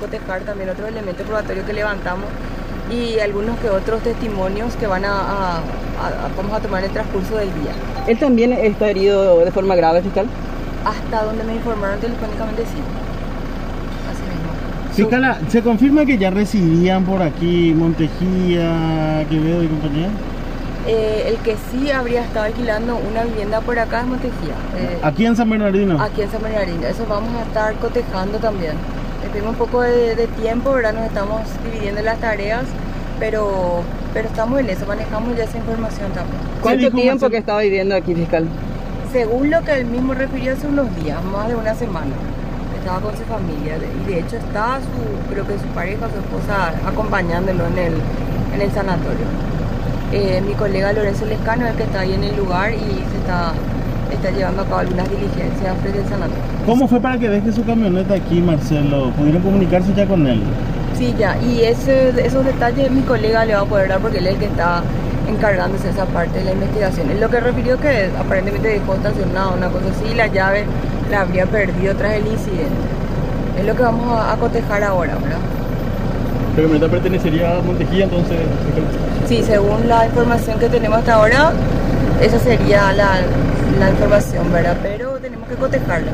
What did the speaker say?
cotejar también otros elementos probatorios que levantamos y algunos que otros testimonios que van a, a- a- vamos a tomar en el transcurso del día. ¿Él también está herido de forma grave, fiscal? Hasta donde me informaron telefónicamente sí. Así mismo. Fiscala, ¿se confirma que ya residían por aquí Montejía, Quevedo y compañía? Eh, el que sí habría estado alquilando una vivienda por acá es Montejía. eh, Aquí en San Bernardino. aquí en San Bernardino. Eso vamos a estar cotejando también. Pedimos un poco de, de tiempo, ¿verdad? Nos estamos dividiendo las tareas, pero, pero estamos en eso, manejamos ya esa información también. ¿Cuánto tiempo que estaba viviendo aquí, fiscal? Según lo que él mismo refirió hace unos días, más de una semana, estaba con su familia y de hecho está su, creo que su pareja, su esposa, acompañándolo en el, en el sanatorio. Eh, mi colega Lorenzo Lescano es el que está ahí en el lugar y se está, está llevando a cabo algunas diligencias frente al sanatorio. ¿Cómo fue para que deje su camioneta aquí, Marcelo? ¿Pudieron comunicarse ya con él? Sí, ya, y ese, esos detalles mi colega le va a poder dar porque él es el que está encargándose de esa parte de la investigación. Él lo que refirió que aparentemente dejó estacionado una cosa así y la llave la habría perdido tras el incidente. Es lo que vamos a, a cotejar ahora, ¿verdad? La camioneta pertenecería a Montejía, entonces. Sí, según la información que tenemos hasta ahora, esa sería la, la información, ¿verdad? Pero tenemos que cotejarla.